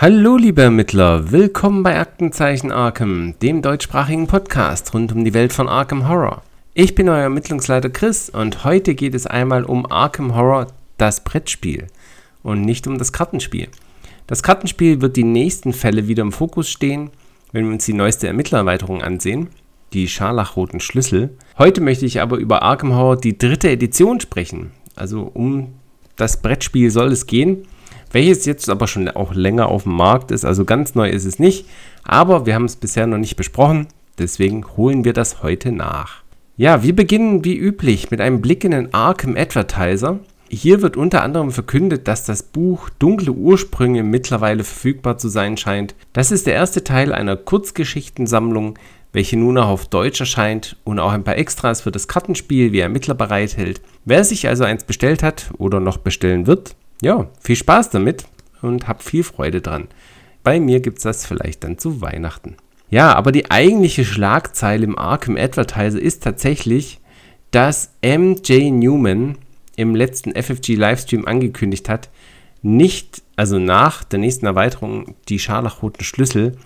Hallo liebe Ermittler, willkommen bei Aktenzeichen Arkham, dem deutschsprachigen Podcast rund um die Welt von Arkham Horror. Ich bin euer Ermittlungsleiter Chris und heute geht es einmal um Arkham Horror, das Brettspiel und nicht um das Kartenspiel. Das Kartenspiel wird die nächsten Fälle wieder im Fokus stehen, wenn wir uns die neueste Ermittlererweiterung ansehen, die scharlachroten Schlüssel. Heute möchte ich aber über Arkham Horror die dritte Edition sprechen. Also um das Brettspiel soll es gehen welches jetzt aber schon auch länger auf dem Markt ist. Also ganz neu ist es nicht, aber wir haben es bisher noch nicht besprochen, deswegen holen wir das heute nach. Ja, wir beginnen wie üblich mit einem Blick in den Arkham Advertiser. Hier wird unter anderem verkündet, dass das Buch Dunkle Ursprünge mittlerweile verfügbar zu sein scheint. Das ist der erste Teil einer Kurzgeschichtensammlung, welche nun auch auf Deutsch erscheint und auch ein paar Extras für das Kartenspiel wie Ermittler bereithält. Wer sich also eins bestellt hat oder noch bestellen wird, ja, viel Spaß damit und hab viel Freude dran. Bei mir gibt's das vielleicht dann zu Weihnachten. Ja, aber die eigentliche Schlagzeile im Arkham Advertiser ist tatsächlich, dass MJ Newman im letzten FFG Livestream angekündigt hat, nicht, also nach der nächsten Erweiterung, die scharlachroten Schlüssel,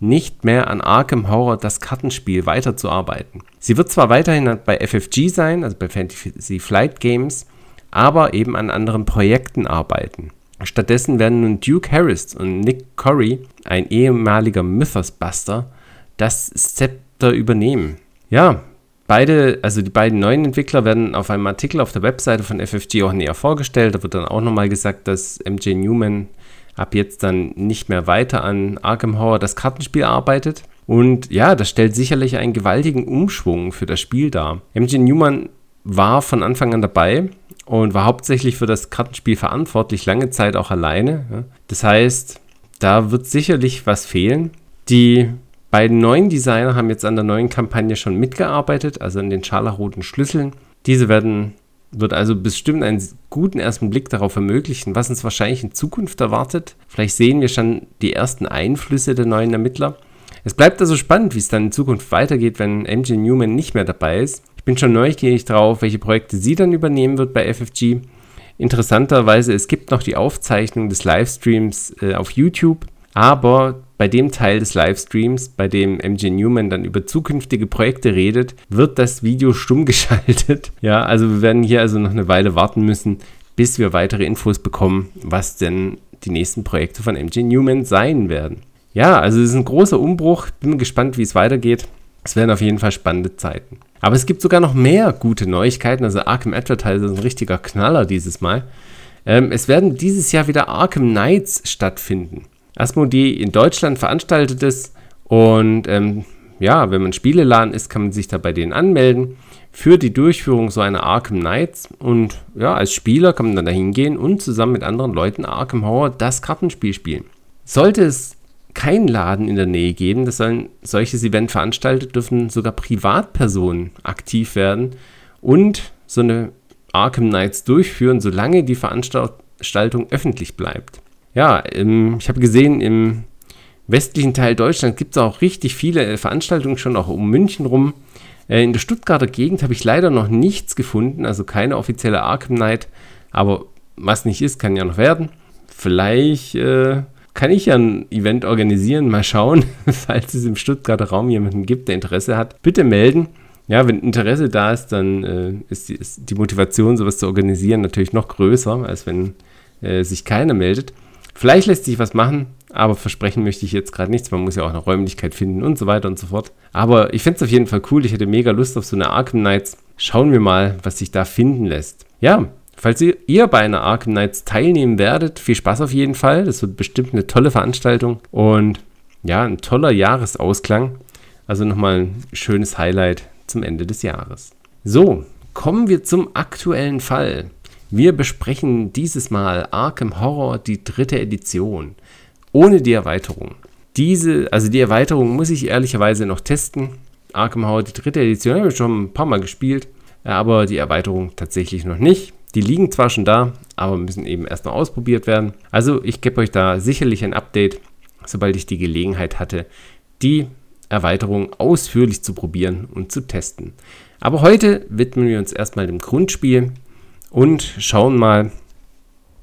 nicht mehr an Arkham Horror das Kartenspiel weiterzuarbeiten. Sie wird zwar weiterhin bei FFG sein, also bei Fantasy Flight Games, aber eben an anderen Projekten arbeiten. Stattdessen werden nun Duke Harris und Nick Corey, ein ehemaliger Mythos-Buster, das Zepter übernehmen. Ja, beide, also die beiden neuen Entwickler werden auf einem Artikel auf der Webseite von FFG auch näher vorgestellt. Da wird dann auch nochmal gesagt, dass MJ Newman ab jetzt dann nicht mehr weiter an Arkham Horror das Kartenspiel arbeitet. Und ja, das stellt sicherlich einen gewaltigen Umschwung für das Spiel dar. MJ Newman war von Anfang an dabei und war hauptsächlich für das Kartenspiel verantwortlich, lange Zeit auch alleine. Das heißt, da wird sicherlich was fehlen. Die beiden neuen Designer haben jetzt an der neuen Kampagne schon mitgearbeitet, also an den scharlachroten Schlüsseln. Diese werden, wird also bestimmt einen guten ersten Blick darauf ermöglichen, was uns wahrscheinlich in Zukunft erwartet. Vielleicht sehen wir schon die ersten Einflüsse der neuen Ermittler. Es bleibt also spannend, wie es dann in Zukunft weitergeht, wenn MJ Newman nicht mehr dabei ist. Ich bin schon neugierig drauf, welche Projekte sie dann übernehmen wird bei FFG. Interessanterweise, es gibt noch die Aufzeichnung des Livestreams äh, auf YouTube, aber bei dem Teil des Livestreams, bei dem MJ Newman dann über zukünftige Projekte redet, wird das Video stumm geschaltet. Ja, also wir werden hier also noch eine Weile warten müssen, bis wir weitere Infos bekommen, was denn die nächsten Projekte von MJ Newman sein werden. Ja, also es ist ein großer Umbruch. Bin gespannt, wie es weitergeht. Es werden auf jeden Fall spannende Zeiten. Aber es gibt sogar noch mehr gute Neuigkeiten. Also Arkham Advertiser ist ein richtiger Knaller dieses Mal. Ähm, es werden dieses Jahr wieder Arkham Nights stattfinden. Asmodee in Deutschland veranstaltet es. Und ähm, ja, wenn man Spieleladen ist, kann man sich da bei denen anmelden für die Durchführung so einer Arkham Nights. Und ja, als Spieler kann man dann da hingehen und zusammen mit anderen Leuten Arkham Horror das Kartenspiel spielen. Sollte es keinen Laden in der Nähe geben. Das sollen solches Event veranstaltet, dürfen sogar Privatpersonen aktiv werden und so eine Arkham Nights durchführen, solange die Veranstaltung öffentlich bleibt. Ja, ich habe gesehen, im westlichen Teil Deutschlands gibt es auch richtig viele Veranstaltungen schon auch um München rum. Äh, in der Stuttgarter Gegend habe ich leider noch nichts gefunden, also keine offizielle Arkham Night, aber was nicht ist, kann ja noch werden. Vielleicht äh, kann ich ja ein Event organisieren. Mal schauen, falls es im Stuttgarter Raum jemanden gibt, der Interesse hat. Bitte melden. Ja, wenn Interesse da ist, dann äh, ist, die, ist, die, Motivation, sowas zu organisieren, natürlich noch größer, als wenn äh, sich keiner meldet. Vielleicht lässt sich was machen, aber versprechen möchte ich jetzt gerade nichts. Man muss ja auch eine Räumlichkeit finden und so weiter und so fort. Aber ich finde es auf jeden Fall cool. Ich hätte mega Lust auf so eine Arkham Nights. Schauen wir mal, was sich da finden lässt. Ja, Falls ihr bei einer Arkham Nights teilnehmen werdet, viel Spaß auf jeden Fall. Das wird bestimmt eine tolle Veranstaltung und ja, ein toller Jahresausklang. Also nochmal ein schönes Highlight zum Ende des Jahres. So, kommen wir zum aktuellen Fall. Wir besprechen dieses Mal Arkham Horror, die dritte Edition. Ohne die Erweiterung. Diese, also die Erweiterung muss ich ehrlicherweise noch testen. Arkham Horror, die dritte Edition, habe ich schon ein paar Mal gespielt, aber die Erweiterung tatsächlich noch nicht. Die liegen zwar schon da, aber müssen eben erst noch ausprobiert werden. Also ich gebe euch da sicherlich ein Update, sobald ich die Gelegenheit hatte, die Erweiterung ausführlich zu probieren und zu testen. Aber heute widmen wir uns erstmal dem Grundspiel und schauen mal,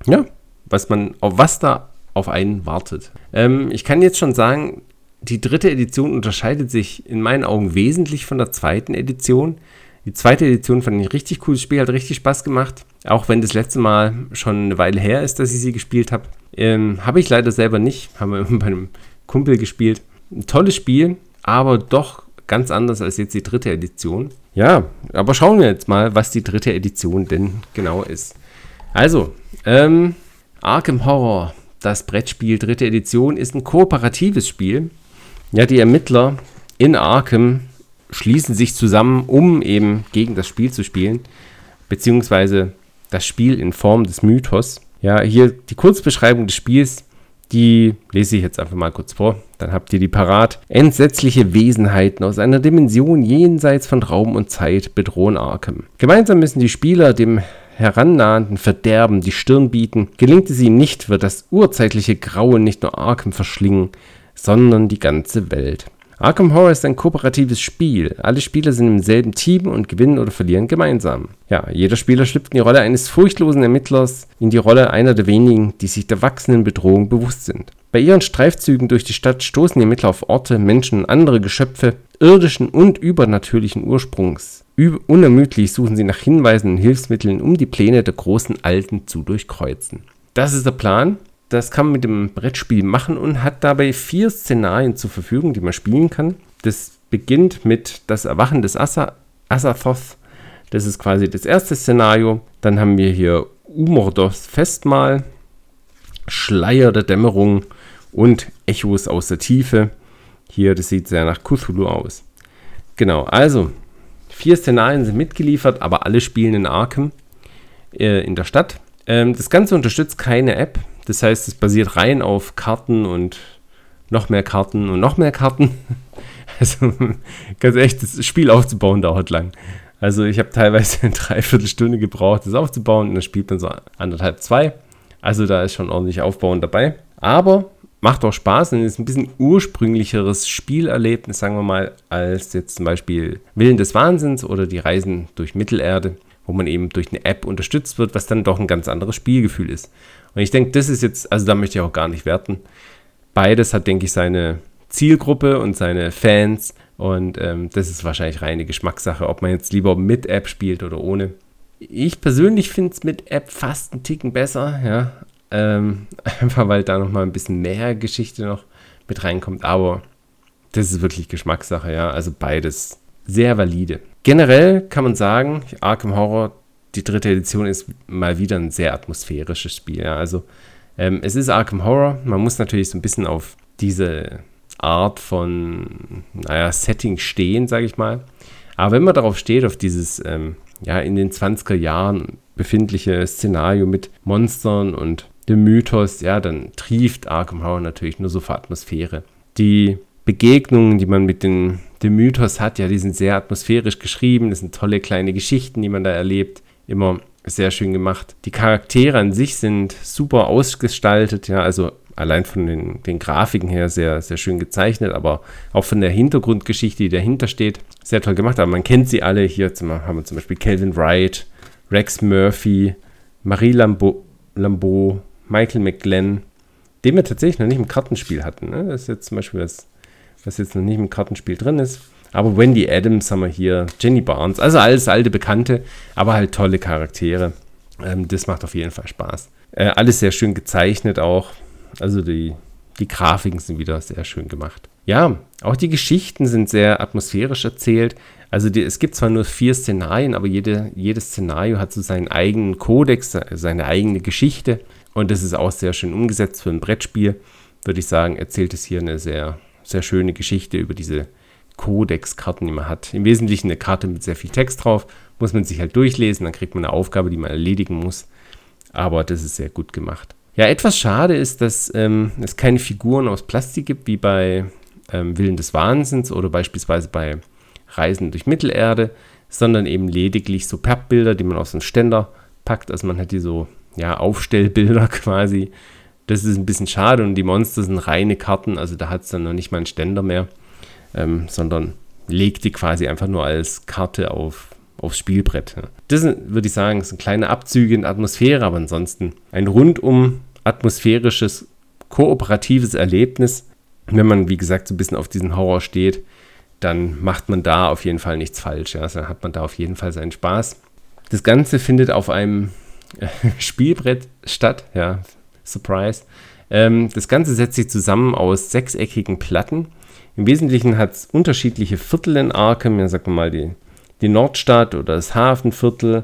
ja, was man, auf was da auf einen wartet. Ähm, ich kann jetzt schon sagen, die dritte Edition unterscheidet sich in meinen Augen wesentlich von der zweiten Edition. Die zweite Edition fand ich ein richtig cooles Spiel, hat richtig Spaß gemacht. Auch wenn das letzte Mal schon eine Weile her ist, dass ich sie gespielt habe. Ähm, habe ich leider selber nicht. Haben wir bei einem Kumpel gespielt. Ein tolles Spiel, aber doch ganz anders als jetzt die dritte Edition. Ja, aber schauen wir jetzt mal, was die dritte Edition denn genau ist. Also, ähm, Arkham Horror, das Brettspiel dritte Edition, ist ein kooperatives Spiel. Ja, die Ermittler in Arkham schließen sich zusammen, um eben gegen das Spiel zu spielen, beziehungsweise das Spiel in Form des Mythos. Ja, hier die Kurzbeschreibung des Spiels, die lese ich jetzt einfach mal kurz vor, dann habt ihr die parat. Entsetzliche Wesenheiten aus einer Dimension jenseits von Raum und Zeit bedrohen Arkham. Gemeinsam müssen die Spieler dem herannahenden Verderben die Stirn bieten. Gelingt es ihnen nicht, wird das urzeitliche Grauen nicht nur Arkham verschlingen, sondern die ganze Welt. Arkham Horror ist ein kooperatives Spiel. Alle Spieler sind im selben Team und gewinnen oder verlieren gemeinsam. Ja, jeder Spieler schlüpft in die Rolle eines furchtlosen Ermittlers, in die Rolle einer der wenigen, die sich der wachsenden Bedrohung bewusst sind. Bei ihren Streifzügen durch die Stadt stoßen die Ermittler auf Orte, Menschen und andere Geschöpfe irdischen und übernatürlichen Ursprungs. Unermüdlich suchen sie nach Hinweisen und Hilfsmitteln, um die Pläne der großen Alten zu durchkreuzen. Das ist der Plan. Das kann man mit dem Brettspiel machen und hat dabei vier Szenarien zur Verfügung, die man spielen kann. Das beginnt mit das Erwachen des Asa Asathoth. Das ist quasi das erste Szenario. Dann haben wir hier Umordos Festmahl, Schleier der Dämmerung und Echos aus der Tiefe. Hier, das sieht sehr nach Cthulhu aus. Genau, also vier Szenarien sind mitgeliefert, aber alle spielen in Arkham äh, in der Stadt. Ähm, das Ganze unterstützt keine App. Das heißt, es basiert rein auf Karten und noch mehr Karten und noch mehr Karten. Also ganz echt, das Spiel aufzubauen dauert lang. Also ich habe teilweise eine Dreiviertelstunde gebraucht, das aufzubauen und das spielt dann so anderthalb, zwei. Also da ist schon ordentlich Aufbauen dabei. Aber macht auch Spaß und ist ein bisschen ursprünglicheres Spielerlebnis, sagen wir mal, als jetzt zum Beispiel Willen des Wahnsinns oder die Reisen durch Mittelerde, wo man eben durch eine App unterstützt wird, was dann doch ein ganz anderes Spielgefühl ist. Und ich denke, das ist jetzt, also da möchte ich auch gar nicht werten. Beides hat, denke ich, seine Zielgruppe und seine Fans. Und ähm, das ist wahrscheinlich reine Geschmackssache, ob man jetzt lieber mit App spielt oder ohne. Ich persönlich finde es mit App fast einen Ticken besser, ja. Ähm, einfach weil da nochmal ein bisschen mehr Geschichte noch mit reinkommt. Aber das ist wirklich Geschmackssache, ja. Also beides sehr valide. Generell kann man sagen, Arkham Horror die dritte Edition ist mal wieder ein sehr atmosphärisches Spiel. Ja. Also ähm, es ist Arkham Horror. Man muss natürlich so ein bisschen auf diese Art von, naja, Setting stehen, sage ich mal. Aber wenn man darauf steht, auf dieses, ähm, ja, in den 20er Jahren befindliche Szenario mit Monstern und dem Mythos, ja, dann trieft Arkham Horror natürlich nur so für Atmosphäre. Die Begegnungen, die man mit den, dem Mythos hat, ja, die sind sehr atmosphärisch geschrieben. Das sind tolle kleine Geschichten, die man da erlebt immer sehr schön gemacht. Die Charaktere an sich sind super ausgestaltet, ja, also allein von den, den Grafiken her sehr, sehr schön gezeichnet, aber auch von der Hintergrundgeschichte, die dahinter steht, sehr toll gemacht. Aber man kennt sie alle. Hier haben wir zum Beispiel Calvin Wright, Rex Murphy, Marie Lambeau, Lambeau Michael McGlenn, den wir tatsächlich noch nicht im Kartenspiel hatten. Ne? Das ist jetzt zum Beispiel das, was jetzt noch nicht im Kartenspiel drin ist. Aber Wendy Adams haben wir hier, Jenny Barnes, also alles alte Bekannte, aber halt tolle Charaktere. Ähm, das macht auf jeden Fall Spaß. Äh, alles sehr schön gezeichnet auch. Also die, die Grafiken sind wieder sehr schön gemacht. Ja, auch die Geschichten sind sehr atmosphärisch erzählt. Also die, es gibt zwar nur vier Szenarien, aber jede, jedes Szenario hat so seinen eigenen Kodex, seine eigene Geschichte. Und das ist auch sehr schön umgesetzt für ein Brettspiel. Würde ich sagen, erzählt es hier eine sehr, sehr schöne Geschichte über diese Codex-Karten, die man hat. Im Wesentlichen eine Karte mit sehr viel Text drauf, muss man sich halt durchlesen, dann kriegt man eine Aufgabe, die man erledigen muss. Aber das ist sehr gut gemacht. Ja, etwas schade ist, dass ähm, es keine Figuren aus Plastik gibt, wie bei ähm, Willen des Wahnsinns oder beispielsweise bei Reisen durch Mittelerde, sondern eben lediglich so Pappbilder, die man aus dem Ständer packt. Also man hat die so, ja, Aufstellbilder quasi. Das ist ein bisschen schade und die Monster sind reine Karten, also da hat es dann noch nicht mal einen Ständer mehr ähm, sondern legt die quasi einfach nur als Karte auf, aufs Spielbrett. Das würde ich sagen, sind kleine Abzüge in Atmosphäre, aber ansonsten ein rundum atmosphärisches, kooperatives Erlebnis. Wenn man, wie gesagt, so ein bisschen auf diesen Horror steht, dann macht man da auf jeden Fall nichts falsch. Ja? Also dann hat man da auf jeden Fall seinen Spaß. Das Ganze findet auf einem Spielbrett statt. Ja, Surprise. Ähm, das Ganze setzt sich zusammen aus sechseckigen Platten. Im Wesentlichen hat es unterschiedliche Viertel in Arkham. Ja, sagen wir mal die, die Nordstadt oder das Hafenviertel.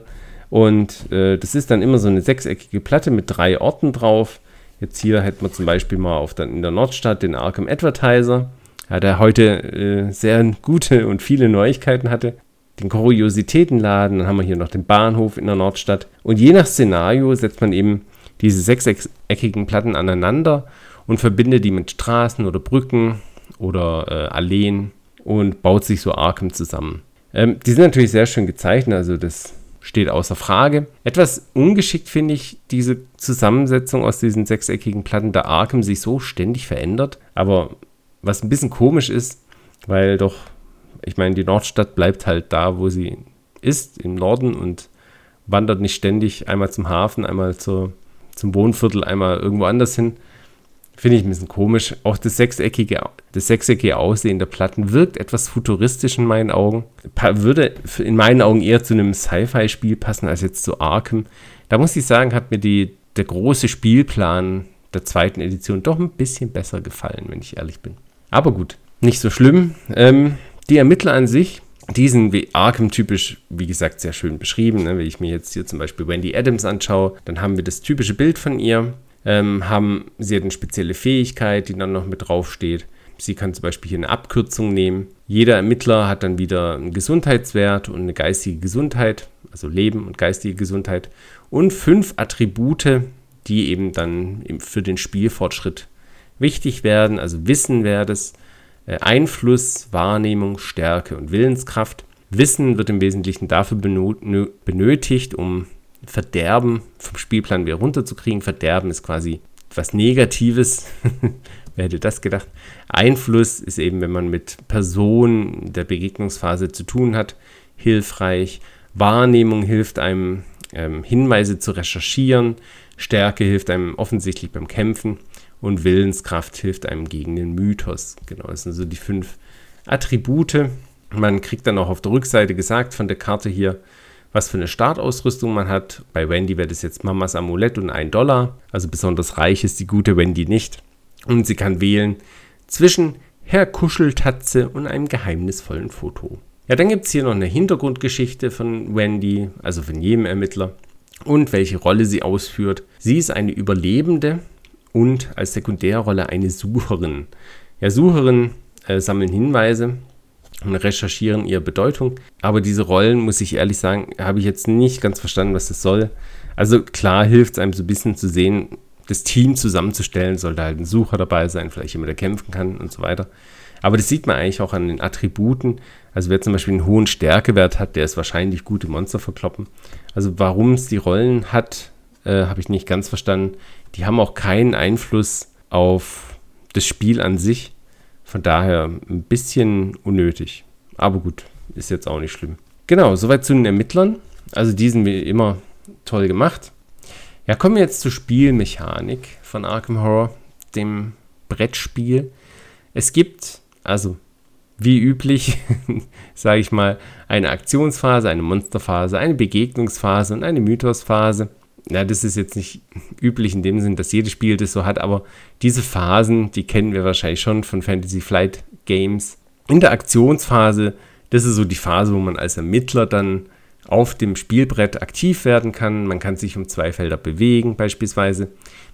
Und äh, das ist dann immer so eine sechseckige Platte mit drei Orten drauf. Jetzt hier hätten wir zum Beispiel mal auf der, in der Nordstadt den Arkham Advertiser, ja, der heute äh, sehr gute und viele Neuigkeiten hatte. Den Kuriositätenladen, dann haben wir hier noch den Bahnhof in der Nordstadt. Und je nach Szenario setzt man eben diese sechseckigen Platten aneinander und verbindet die mit Straßen oder Brücken oder äh, Alleen und baut sich so Arkham zusammen. Ähm, die sind natürlich sehr schön gezeichnet, also das steht außer Frage. Etwas ungeschickt finde ich diese Zusammensetzung aus diesen sechseckigen Platten, da Arkham sich so ständig verändert. Aber was ein bisschen komisch ist, weil doch, ich meine, die Nordstadt bleibt halt da, wo sie ist, im Norden und wandert nicht ständig einmal zum Hafen, einmal zur, zum Wohnviertel, einmal irgendwo anders hin. Finde ich ein bisschen komisch. Auch das sechseckige, das sechseckige Aussehen der Platten wirkt etwas futuristisch in meinen Augen. Würde in meinen Augen eher zu einem Sci-Fi-Spiel passen als jetzt zu Arkham. Da muss ich sagen, hat mir die, der große Spielplan der zweiten Edition doch ein bisschen besser gefallen, wenn ich ehrlich bin. Aber gut, nicht so schlimm. Ähm, die Ermittler an sich, die sind wie Arkham-typisch, wie gesagt, sehr schön beschrieben. Ne? Wenn ich mir jetzt hier zum Beispiel Wendy Adams anschaue, dann haben wir das typische Bild von ihr ähm, haben, sie hat eine spezielle Fähigkeit, die dann noch mit draufsteht. Sie kann zum Beispiel hier eine Abkürzung nehmen. Jeder Ermittler hat dann wieder einen Gesundheitswert und eine geistige Gesundheit, also Leben und geistige Gesundheit. Und fünf Attribute, die eben dann für den Spielfortschritt wichtig werden. Also Wissen wäre das, äh, Einfluss, Wahrnehmung, Stärke und Willenskraft. Wissen wird im Wesentlichen dafür benötigt, um Verderben vom Spielplan wieder runterzukriegen. Verderben ist quasi was Negatives. Wer hätte das gedacht? Einfluss ist eben, wenn man mit Personen der Begegnungsphase zu tun hat, hilfreich. Wahrnehmung hilft einem, ähm, Hinweise zu recherchieren. Stärke hilft einem offensichtlich beim Kämpfen. Und Willenskraft hilft einem gegen den Mythos. Genau, das sind so die fünf Attribute. Man kriegt dann auch auf der Rückseite gesagt von der Karte hier, was für eine Startausrüstung man hat. Bei Wendy wäre das jetzt Mamas Amulett und ein Dollar. Also besonders reich ist die gute Wendy nicht. Und sie kann wählen zwischen Herr Kuscheltatze und einem geheimnisvollen Foto. Ja, dann gibt es hier noch eine Hintergrundgeschichte von Wendy, also von jedem Ermittler, und welche Rolle sie ausführt. Sie ist eine Überlebende und als Sekundärrolle eine Sucherin. Ja, Sucherin äh, sammeln Hinweise und recherchieren ihre Bedeutung. Aber diese Rollen, muss ich ehrlich sagen, habe ich jetzt nicht ganz verstanden, was das soll. Also klar hilft es einem so ein bisschen zu sehen, das Team zusammenzustellen, sollte halt ein Sucher dabei sein, vielleicht jemand, der kämpfen kann und so weiter. Aber das sieht man eigentlich auch an den Attributen. Also wer zum Beispiel einen hohen Stärkewert hat, der ist wahrscheinlich gute Monster verkloppen. Also warum es die Rollen hat, äh, habe ich nicht ganz verstanden. Die haben auch keinen Einfluss auf das Spiel an sich. Von daher ein bisschen unnötig. Aber gut, ist jetzt auch nicht schlimm. Genau, soweit zu den Ermittlern. Also die sind wie immer toll gemacht. Ja, kommen wir jetzt zur Spielmechanik von Arkham Horror, dem Brettspiel. Es gibt, also wie üblich, sage ich mal, eine Aktionsphase, eine Monsterphase, eine Begegnungsphase und eine Mythosphase ja, das ist jetzt nicht üblich in dem Sinn, dass jedes Spiel das so hat, aber diese Phasen, die kennen wir wahrscheinlich schon von Fantasy Flight Games. In der Aktionsphase, das ist so die Phase, wo man als Ermittler dann auf dem Spielbrett aktiv werden kann. Man kann sich um zwei Felder bewegen beispielsweise.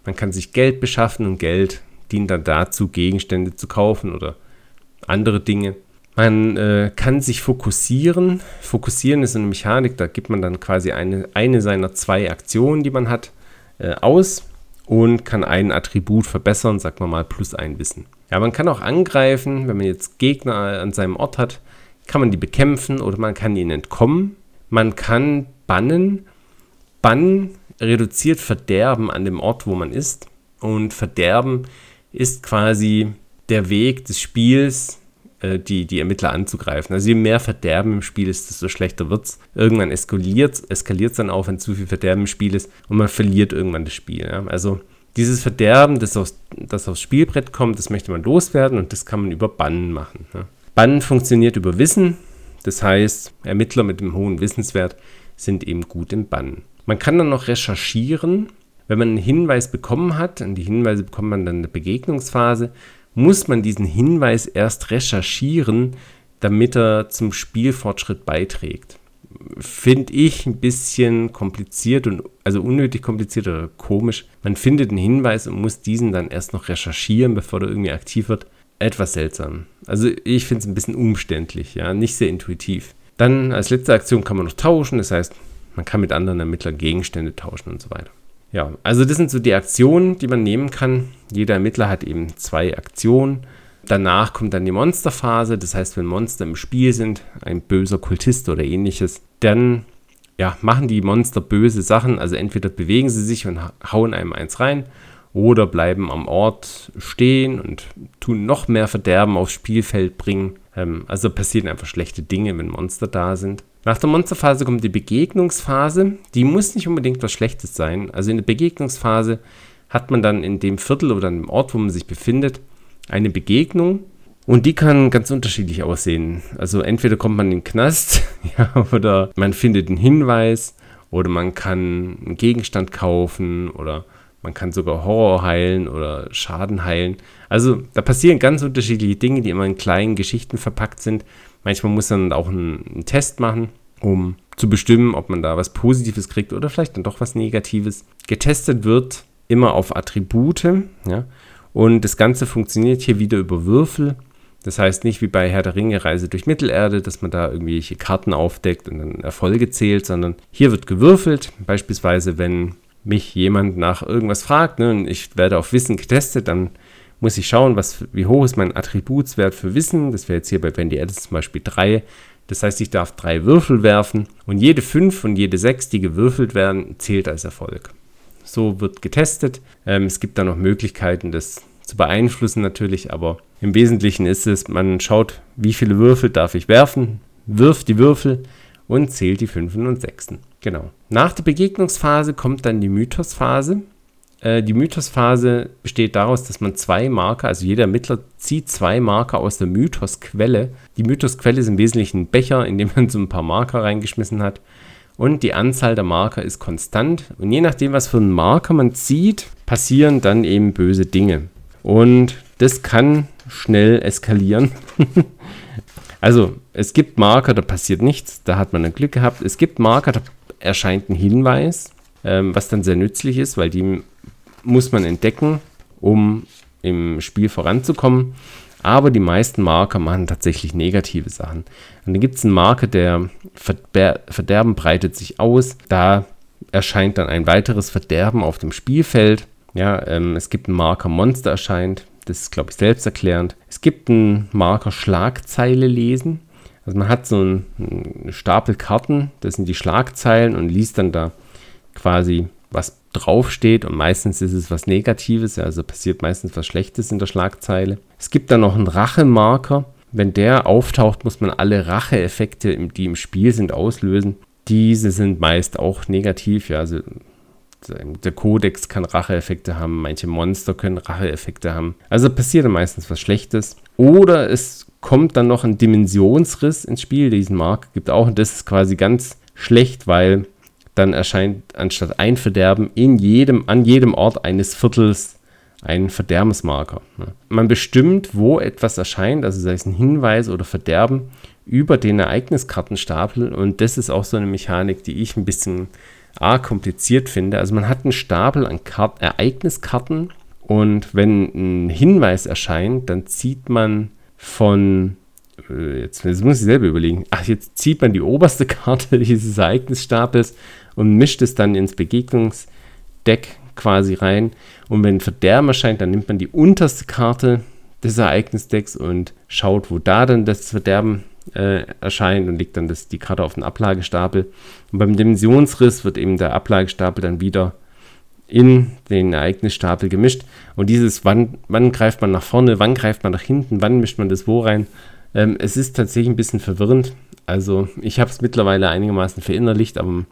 Man kann sich Geld beschaffen und Geld dient dann dazu, Gegenstände zu kaufen oder andere Dinge. Man äh, kann sich fokussieren. Fokussieren ist eine Mechanik, da gibt man dann quasi eine, eine seiner zwei Aktionen, die man hat, äh, aus und kann ein Attribut verbessern, sagt man mal plus ein Wissen. Ja, man kann auch angreifen, wenn man jetzt Gegner an seinem Ort hat, kann man die bekämpfen oder man kann ihnen entkommen. Man kann bannen. Bannen reduziert Verderben an dem Ort, wo man ist. Und Verderben ist quasi der Weg des Spiels, äh, die, die Ermittler anzugreifen. Also je mehr Verderben im Spiel ist, desto schlechter wird es. Irgendwann eskaliert es dann auch, wenn zu viel Verderben im Spiel ist und man verliert irgendwann das Spiel. Ja? Also dieses Verderben, das, aus, das aufs Spielbrett kommt, das möchte man loswerden und das kann man über Bannen machen. Ne? Bannen funktioniert über Wissen, das heißt, Ermittler mit einem hohen Wissenswert sind eben gut im Bannen. Man kann dann noch recherchieren, wenn man einen Hinweis bekommen hat, und die Hinweise bekommt man dann in der Begegnungsphase, muss man diesen Hinweis erst recherchieren, damit er zum Spielfortschritt beiträgt. Finde ich ein bisschen kompliziert und also unnötig kompliziert oder komisch. Man findet einen Hinweis und muss diesen dann erst noch recherchieren, bevor der irgendwie aktiv wird. Etwas seltsam. Also ich finde es ein bisschen umständlich, ja, nicht sehr intuitiv. Dann als letzte Aktion kann man noch tauschen, das heißt, man kann mit anderen Ermittlern Gegenstände tauschen und so weiter. Ja, also das sind so die Aktionen, die man nehmen kann. Jeder Ermittler hat eben zwei Aktionen. Danach kommt dann die Monsterphase, das heißt, wenn Monster im Spiel sind, ein böser Kultist oder ähnliches, dann ja, machen die Monster böse Sachen. Also entweder bewegen sie sich und hauen einem eins rein oder bleiben am Ort stehen und tun noch mehr Verderben aufs Spielfeld bringen. Ähm, also passieren einfach schlechte Dinge, wenn Monster da sind. Nach der Monsterphase kommt die Begegnungsphase. Die muss nicht unbedingt was Schlechtes sein. Also in der Begegnungsphase hat man dann in dem Viertel oder im Ort, wo man sich befindet, eine Begegnung. Und die kann ganz unterschiedlich aussehen. Also entweder kommt man in den Knast ja, oder man findet einen Hinweis oder man kann einen Gegenstand kaufen oder man kann sogar Horror heilen oder Schaden heilen. Also da passieren ganz unterschiedliche Dinge, die immer in kleinen Geschichten verpackt sind. Manchmal muss man auch einen, einen Test machen, um zu bestimmen, ob man da was Positives kriegt oder vielleicht dann doch was Negatives. Getestet wird immer auf Attribute, ja. Und das Ganze funktioniert hier wieder über Würfel. Das heißt nicht wie bei Herr der Ringe Reise durch Mittelerde, dass man da irgendwelche Karten aufdeckt und dann Erfolge zählt, sondern hier wird gewürfelt. Beispielsweise, wenn mich jemand nach irgendwas fragt ne, und ich werde auf Wissen getestet, dann muss ich schauen, was, wie hoch ist mein Attributswert für Wissen. Das wäre jetzt hier bei Wendy Addis zum Beispiel 3. Das heißt, ich darf drei Würfel werfen und jede 5 und jede 6, die gewürfelt werden, zählt als Erfolg. So wird getestet. Ähm, es gibt da noch Möglichkeiten, das zu beeinflussen natürlich, aber im Wesentlichen ist es, man schaut, wie viele Würfel darf ich werfen, wirft die Würfel und zählt die 5 und 6. Genau. Nach der Begegnungsphase kommt dann die Mythosphase. Äh, die Mythosphase besteht daraus, dass man zwei Marker, also jeder Ermittler zieht zwei Marker aus der Mythosquelle. Die Mythosquelle ist im Wesentlichen ein Becher, in dem man so ein paar Marker reingeschmissen hat. Und die Anzahl der Marker ist konstant. Und je nachdem, was für einen Marker man zieht, passieren dann eben böse Dinge. Und das kann schnell eskalieren. also, es gibt Marker, da passiert nichts, da hat man ein Glück gehabt. Es gibt Marker, da erscheint ein Hinweis, ähm, was dann sehr nützlich ist, weil die muss man entdecken, um im Spiel voranzukommen. Aber die meisten Marker machen tatsächlich negative Sachen. Und dann gibt es einen Marker, der Verderben breitet sich aus. Da erscheint dann ein weiteres Verderben auf dem Spielfeld. Ja, ähm, es gibt einen Marker Monster erscheint. Das ist, glaube ich, selbsterklärend. Es gibt einen Marker Schlagzeile lesen. Also man hat so einen, einen Stapel Karten, das sind die Schlagzeilen und liest dann da quasi was draufsteht und meistens ist es was Negatives, also passiert meistens was Schlechtes in der Schlagzeile. Es gibt dann noch einen Rachemarker. Wenn der auftaucht, muss man alle Racheeffekte, die im Spiel sind, auslösen. Diese sind meist auch negativ, ja, also der Kodex kann Racheeffekte haben, manche Monster können Racheeffekte haben. Also passiert dann meistens was Schlechtes. Oder es kommt dann noch ein Dimensionsriss ins Spiel, diesen Marker gibt auch, und das ist quasi ganz schlecht, weil dann erscheint anstatt ein Verderben in jedem, an jedem Ort eines Viertels ein Verderbensmarker. Ne? Man bestimmt, wo etwas erscheint, also sei es ein Hinweis oder Verderben, über den Ereigniskartenstapel. Und das ist auch so eine Mechanik, die ich ein bisschen arg kompliziert finde. Also man hat einen Stapel an Kart Ereigniskarten und wenn ein Hinweis erscheint, dann zieht man von äh, jetzt, jetzt, muss ich selber überlegen. Ach, jetzt zieht man die oberste Karte dieses Ereignisstapels und mischt es dann ins Begegnungsdeck quasi rein. Und wenn Verderben erscheint, dann nimmt man die unterste Karte des Ereignisdecks und schaut, wo da dann das Verderben äh, erscheint und legt dann das, die Karte auf den Ablagestapel. Und beim Dimensionsriss wird eben der Ablagestapel dann wieder in den Ereignisstapel gemischt. Und dieses, wann, wann greift man nach vorne, wann greift man nach hinten, wann mischt man das wo rein, ähm, es ist tatsächlich ein bisschen verwirrend. Also ich habe es mittlerweile einigermaßen verinnerlicht, aber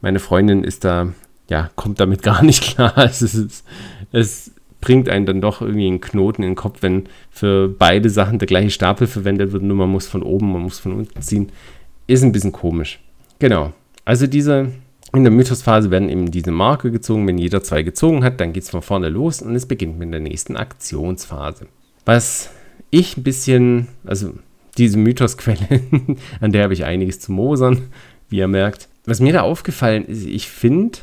meine Freundin ist da, ja, kommt damit gar nicht klar. Also es ist es bringt einen dann doch irgendwie einen Knoten in den Kopf, wenn für beide Sachen der gleiche Stapel verwendet wird, nur man muss von oben, man muss von unten ziehen. Ist ein bisschen komisch. Genau. Also diese, in der Mythosphase werden eben diese Marke gezogen. Wenn jeder zwei gezogen hat, dann geht es von vorne los und es beginnt mit der nächsten Aktionsphase. Was ich ein bisschen, also diese Mythosquelle, an der habe ich einiges zu mosern, wie ihr merkt. Was mir da aufgefallen ist, ich finde,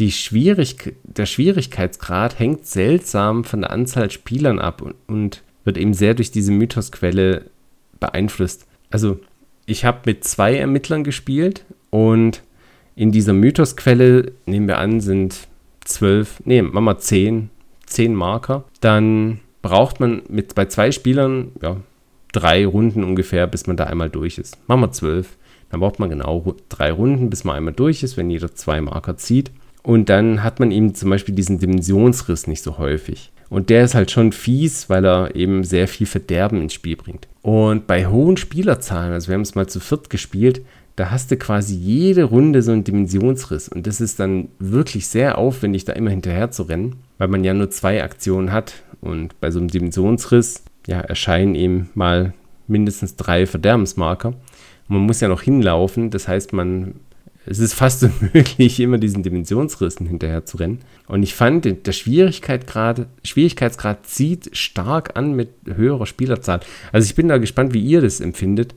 Schwierig der Schwierigkeitsgrad hängt seltsam von der Anzahl Spielern ab und, und wird eben sehr durch diese Mythosquelle beeinflusst. Also, ich habe mit zwei Ermittlern gespielt und in dieser Mythosquelle, nehmen wir an, sind zwölf, nee, machen wir zehn, zehn Marker. Dann braucht man mit bei zwei Spielern ja, drei Runden ungefähr, bis man da einmal durch ist. Machen wir zwölf. Dann braucht man genau drei Runden, bis man einmal durch ist, wenn jeder zwei Marker zieht. Und dann hat man eben zum Beispiel diesen Dimensionsriss nicht so häufig. Und der ist halt schon fies, weil er eben sehr viel Verderben ins Spiel bringt. Und bei hohen Spielerzahlen, also wir haben es mal zu viert gespielt, da hast du quasi jede Runde so einen Dimensionsriss. Und das ist dann wirklich sehr aufwendig, da immer hinterher zu rennen, weil man ja nur zwei Aktionen hat. Und bei so einem Dimensionsriss ja, erscheinen eben mal mindestens drei Verderbensmarker. Man muss ja noch hinlaufen, das heißt, man es ist fast unmöglich, immer diesen Dimensionsrissen hinterher zu rennen. Und ich fand, der Schwierigkeitsgrad, Schwierigkeitsgrad zieht stark an mit höherer Spielerzahl. Also ich bin da gespannt, wie ihr das empfindet.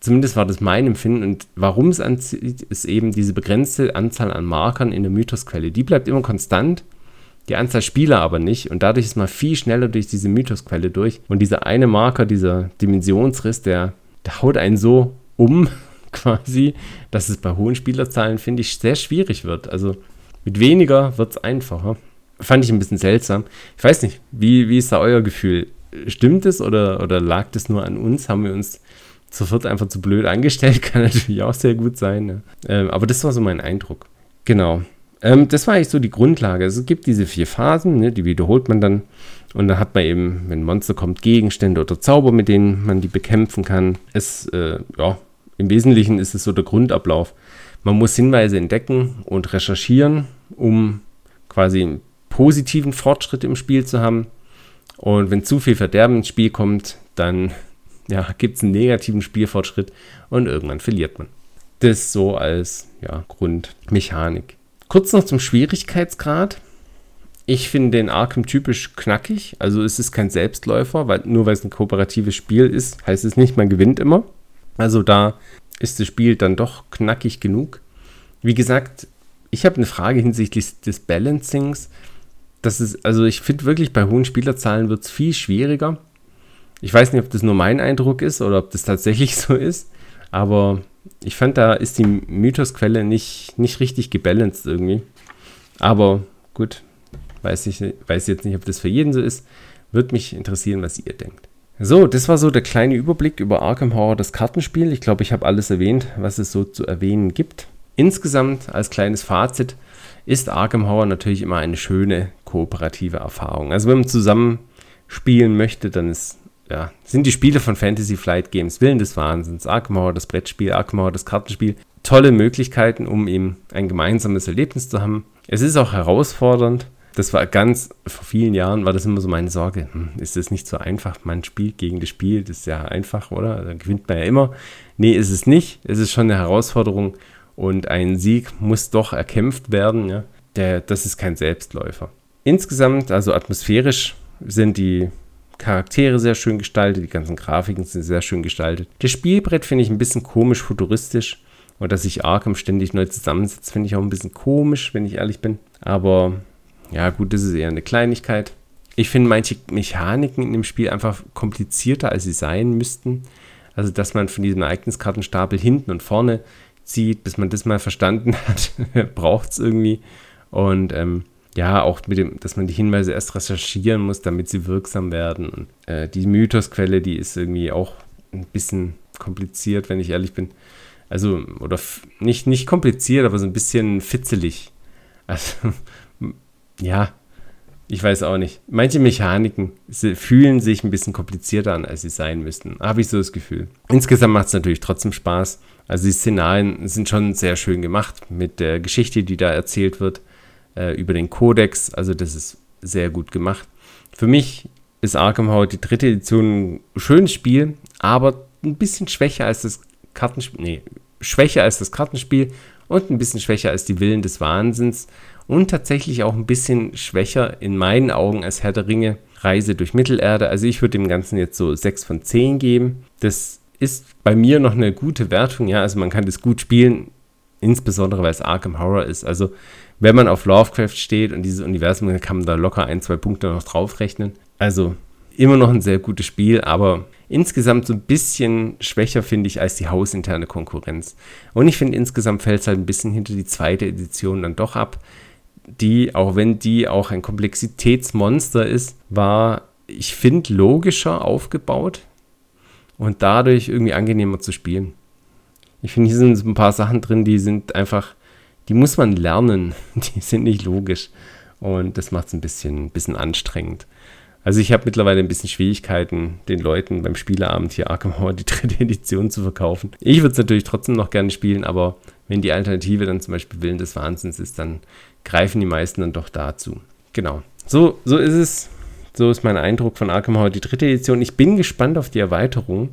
Zumindest war das mein Empfinden. Und warum es anzieht, ist eben diese begrenzte Anzahl an Markern in der Mythosquelle. Die bleibt immer konstant, die Anzahl Spieler aber nicht. Und dadurch ist man viel schneller durch diese Mythosquelle durch. Und dieser eine Marker, dieser Dimensionsriss, der, der haut einen so um, quasi, dass es bei hohen Spielerzahlen, finde ich, sehr schwierig wird. Also mit weniger wird es einfacher. Fand ich ein bisschen seltsam. Ich weiß nicht, wie, wie ist da euer Gefühl? Stimmt es oder, oder lag das nur an uns? Haben wir uns sofort einfach zu blöd angestellt? Kann natürlich auch sehr gut sein. Ne? Ähm, aber das war so mein Eindruck. Genau. Ähm, das war eigentlich so die Grundlage. Also es gibt diese vier Phasen, ne, die wiederholt man dann. Und dann hat man eben, wenn ein Monster kommt, Gegenstände oder Zauber, mit denen man die bekämpfen kann. Es äh, ja, im Wesentlichen ist es so der Grundablauf. Man muss Hinweise entdecken und recherchieren, um quasi einen positiven Fortschritt im Spiel zu haben. Und wenn zu viel Verderben ins Spiel kommt, dann ja, gibt es einen negativen Spielfortschritt und irgendwann verliert man. Das so als ja, Grundmechanik. Kurz noch zum Schwierigkeitsgrad. Ich finde den Arkham typisch knackig. Also es ist kein Selbstläufer, weil nur weil es ein kooperatives Spiel ist, heißt es nicht, man gewinnt immer. Also da ist das Spiel dann doch knackig genug. Wie gesagt, ich habe eine Frage hinsichtlich des Balancings. Das ist, also ich finde wirklich, bei hohen Spielerzahlen wird es viel schwieriger. Ich weiß nicht, ob das nur mein Eindruck ist oder ob das tatsächlich so ist. Aber ich fand, da ist die Mythosquelle nicht, nicht richtig gebalanced irgendwie. Aber gut, weiß ich weiß jetzt nicht, ob das für jeden so ist. Würde mich interessieren, was ihr denkt. So, das war so der kleine Überblick über Arkham Horror, das Kartenspiel. Ich glaube, ich habe alles erwähnt, was es so zu erwähnen gibt. Insgesamt als kleines Fazit ist Arkham Horror natürlich immer eine schöne kooperative Erfahrung. Also wenn man zusammen spielen möchte, dann ist, ja, sind die Spiele von Fantasy Flight Games Willen des Wahnsinns. Arkham Horror, das Brettspiel, Arkham Horror, das Kartenspiel. Tolle Möglichkeiten, um eben ein gemeinsames Erlebnis zu haben. Es ist auch herausfordernd, das war ganz, vor vielen Jahren war das immer so meine Sorge. Hm, ist das nicht so einfach? Man spielt gegen das Spiel, das ist ja einfach, oder? Da gewinnt man ja immer. Nee, ist es nicht. Es ist schon eine Herausforderung und ein Sieg muss doch erkämpft werden. Ja? Der, das ist kein Selbstläufer. Insgesamt, also atmosphärisch, sind die Charaktere sehr schön gestaltet, die ganzen Grafiken sind sehr schön gestaltet. Das Spielbrett finde ich ein bisschen komisch futuristisch und dass sich Arkham ständig neu zusammensetzt, finde ich auch ein bisschen komisch, wenn ich ehrlich bin. Aber ja, gut, das ist eher eine Kleinigkeit. Ich finde manche Mechaniken in dem Spiel einfach komplizierter, als sie sein müssten. Also, dass man von diesem Ereigniskartenstapel hinten und vorne zieht, bis man das mal verstanden hat, braucht es irgendwie. Und ähm, ja, auch mit dem, dass man die Hinweise erst recherchieren muss, damit sie wirksam werden. Und, äh, die Mythosquelle, die ist irgendwie auch ein bisschen kompliziert, wenn ich ehrlich bin. Also, oder nicht, nicht kompliziert, aber so ein bisschen fitzelig. Also, ja, ich weiß auch nicht. Manche Mechaniken fühlen sich ein bisschen komplizierter an, als sie sein müssten. Habe ich so das Gefühl. Insgesamt macht es natürlich trotzdem Spaß. Also die Szenarien sind schon sehr schön gemacht mit der Geschichte, die da erzählt wird, äh, über den Kodex. Also das ist sehr gut gemacht. Für mich ist Arkham Horror die dritte Edition ein schönes Spiel, aber ein bisschen schwächer als das Kartenspiel. Nee, schwächer als das Kartenspiel und ein bisschen schwächer als die Willen des Wahnsinns und tatsächlich auch ein bisschen schwächer in meinen Augen als Herr der Ringe Reise durch Mittelerde. Also ich würde dem Ganzen jetzt so 6 von 10 geben. Das ist bei mir noch eine gute Wertung, ja, also man kann das gut spielen, insbesondere weil es Arkham Horror ist. Also wenn man auf Lovecraft steht und dieses Universum, dann kann man da locker ein, zwei Punkte noch draufrechnen. Also immer noch ein sehr gutes Spiel, aber insgesamt so ein bisschen schwächer, finde ich, als die hausinterne Konkurrenz. Und ich finde, insgesamt fällt es halt ein bisschen hinter die zweite Edition dann doch ab. Die, auch wenn die auch ein Komplexitätsmonster ist, war, ich finde, logischer aufgebaut und dadurch irgendwie angenehmer zu spielen. Ich finde, hier sind so ein paar Sachen drin, die sind einfach, die muss man lernen. Die sind nicht logisch. Und das macht es ein bisschen, bisschen anstrengend. Also ich habe mittlerweile ein bisschen Schwierigkeiten, den Leuten beim Spieleabend hier Arkham Horror die dritte Edition zu verkaufen. Ich würde es natürlich trotzdem noch gerne spielen, aber wenn die Alternative dann zum Beispiel Willen des Wahnsinns ist, dann greifen die meisten dann doch dazu. Genau. So, so ist es. So ist mein Eindruck von Arkham Horror die dritte Edition. Ich bin gespannt auf die Erweiterung.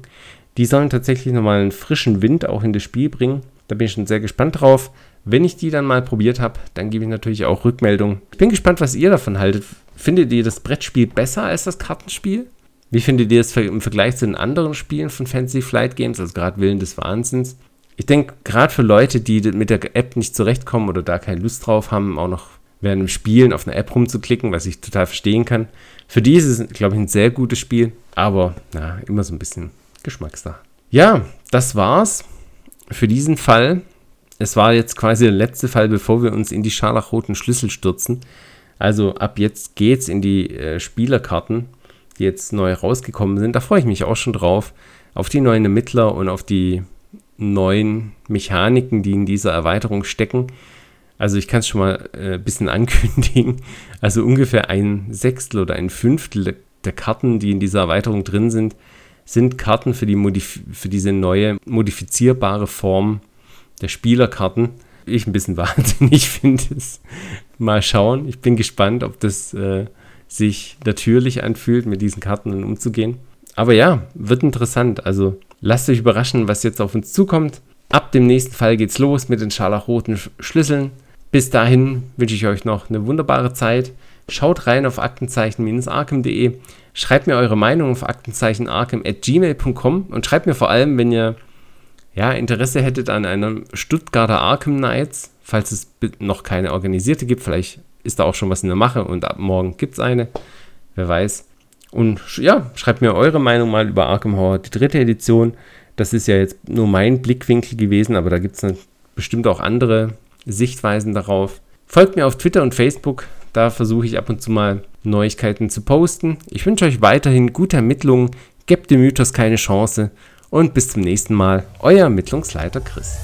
Die sollen tatsächlich nochmal einen frischen Wind auch in das Spiel bringen. Da bin ich schon sehr gespannt drauf. Wenn ich die dann mal probiert habe, dann gebe ich natürlich auch Rückmeldung. Ich bin gespannt, was ihr davon haltet. Findet ihr das Brettspiel besser als das Kartenspiel? Wie findet ihr es im Vergleich zu den anderen Spielen von Fantasy Flight Games, also gerade Willen des Wahnsinns? Ich denke, gerade für Leute, die mit der App nicht zurechtkommen oder da keine Lust drauf haben, auch noch während dem Spielen auf einer App rumzuklicken, was ich total verstehen kann. Für die ist es, glaube ich, ein sehr gutes Spiel, aber na, immer so ein bisschen Geschmackssache. Ja, das war's für diesen Fall es war jetzt quasi der letzte Fall, bevor wir uns in die scharlachroten Schlüssel stürzen. Also ab jetzt geht's in die äh, Spielerkarten, die jetzt neu rausgekommen sind. Da freue ich mich auch schon drauf. Auf die neuen Ermittler und auf die neuen Mechaniken, die in dieser Erweiterung stecken. Also ich kann es schon mal ein äh, bisschen ankündigen. Also ungefähr ein Sechstel oder ein Fünftel der Karten, die in dieser Erweiterung drin sind, sind Karten für, die Modif für diese neue modifizierbare Form der Spielerkarten. Ich ein bisschen wahnsinnig finde es. Mal schauen. Ich bin gespannt, ob das äh, sich natürlich anfühlt, mit diesen Karten umzugehen. Aber ja, wird interessant. Also lasst euch überraschen, was jetzt auf uns zukommt. Ab dem nächsten Fall geht's los mit den scharlachroten Schlüsseln. Bis dahin wünsche ich euch noch eine wunderbare Zeit. Schaut rein auf aktenzeichen-arkham.de. Schreibt mir eure Meinung auf aktenzeichen-arkham.gmail.com und schreibt mir vor allem, wenn ihr ja, Interesse hättet an einem Stuttgarter Arkham Nights, falls es noch keine organisierte gibt, vielleicht ist da auch schon was in der Mache und ab morgen gibt es eine, wer weiß. Und ja, schreibt mir eure Meinung mal über Arkham Horror, die dritte Edition. Das ist ja jetzt nur mein Blickwinkel gewesen, aber da gibt es bestimmt auch andere Sichtweisen darauf. Folgt mir auf Twitter und Facebook, da versuche ich ab und zu mal Neuigkeiten zu posten. Ich wünsche euch weiterhin gute Ermittlungen, gebt dem Mythos keine Chance und bis zum nächsten Mal, euer Ermittlungsleiter Chris.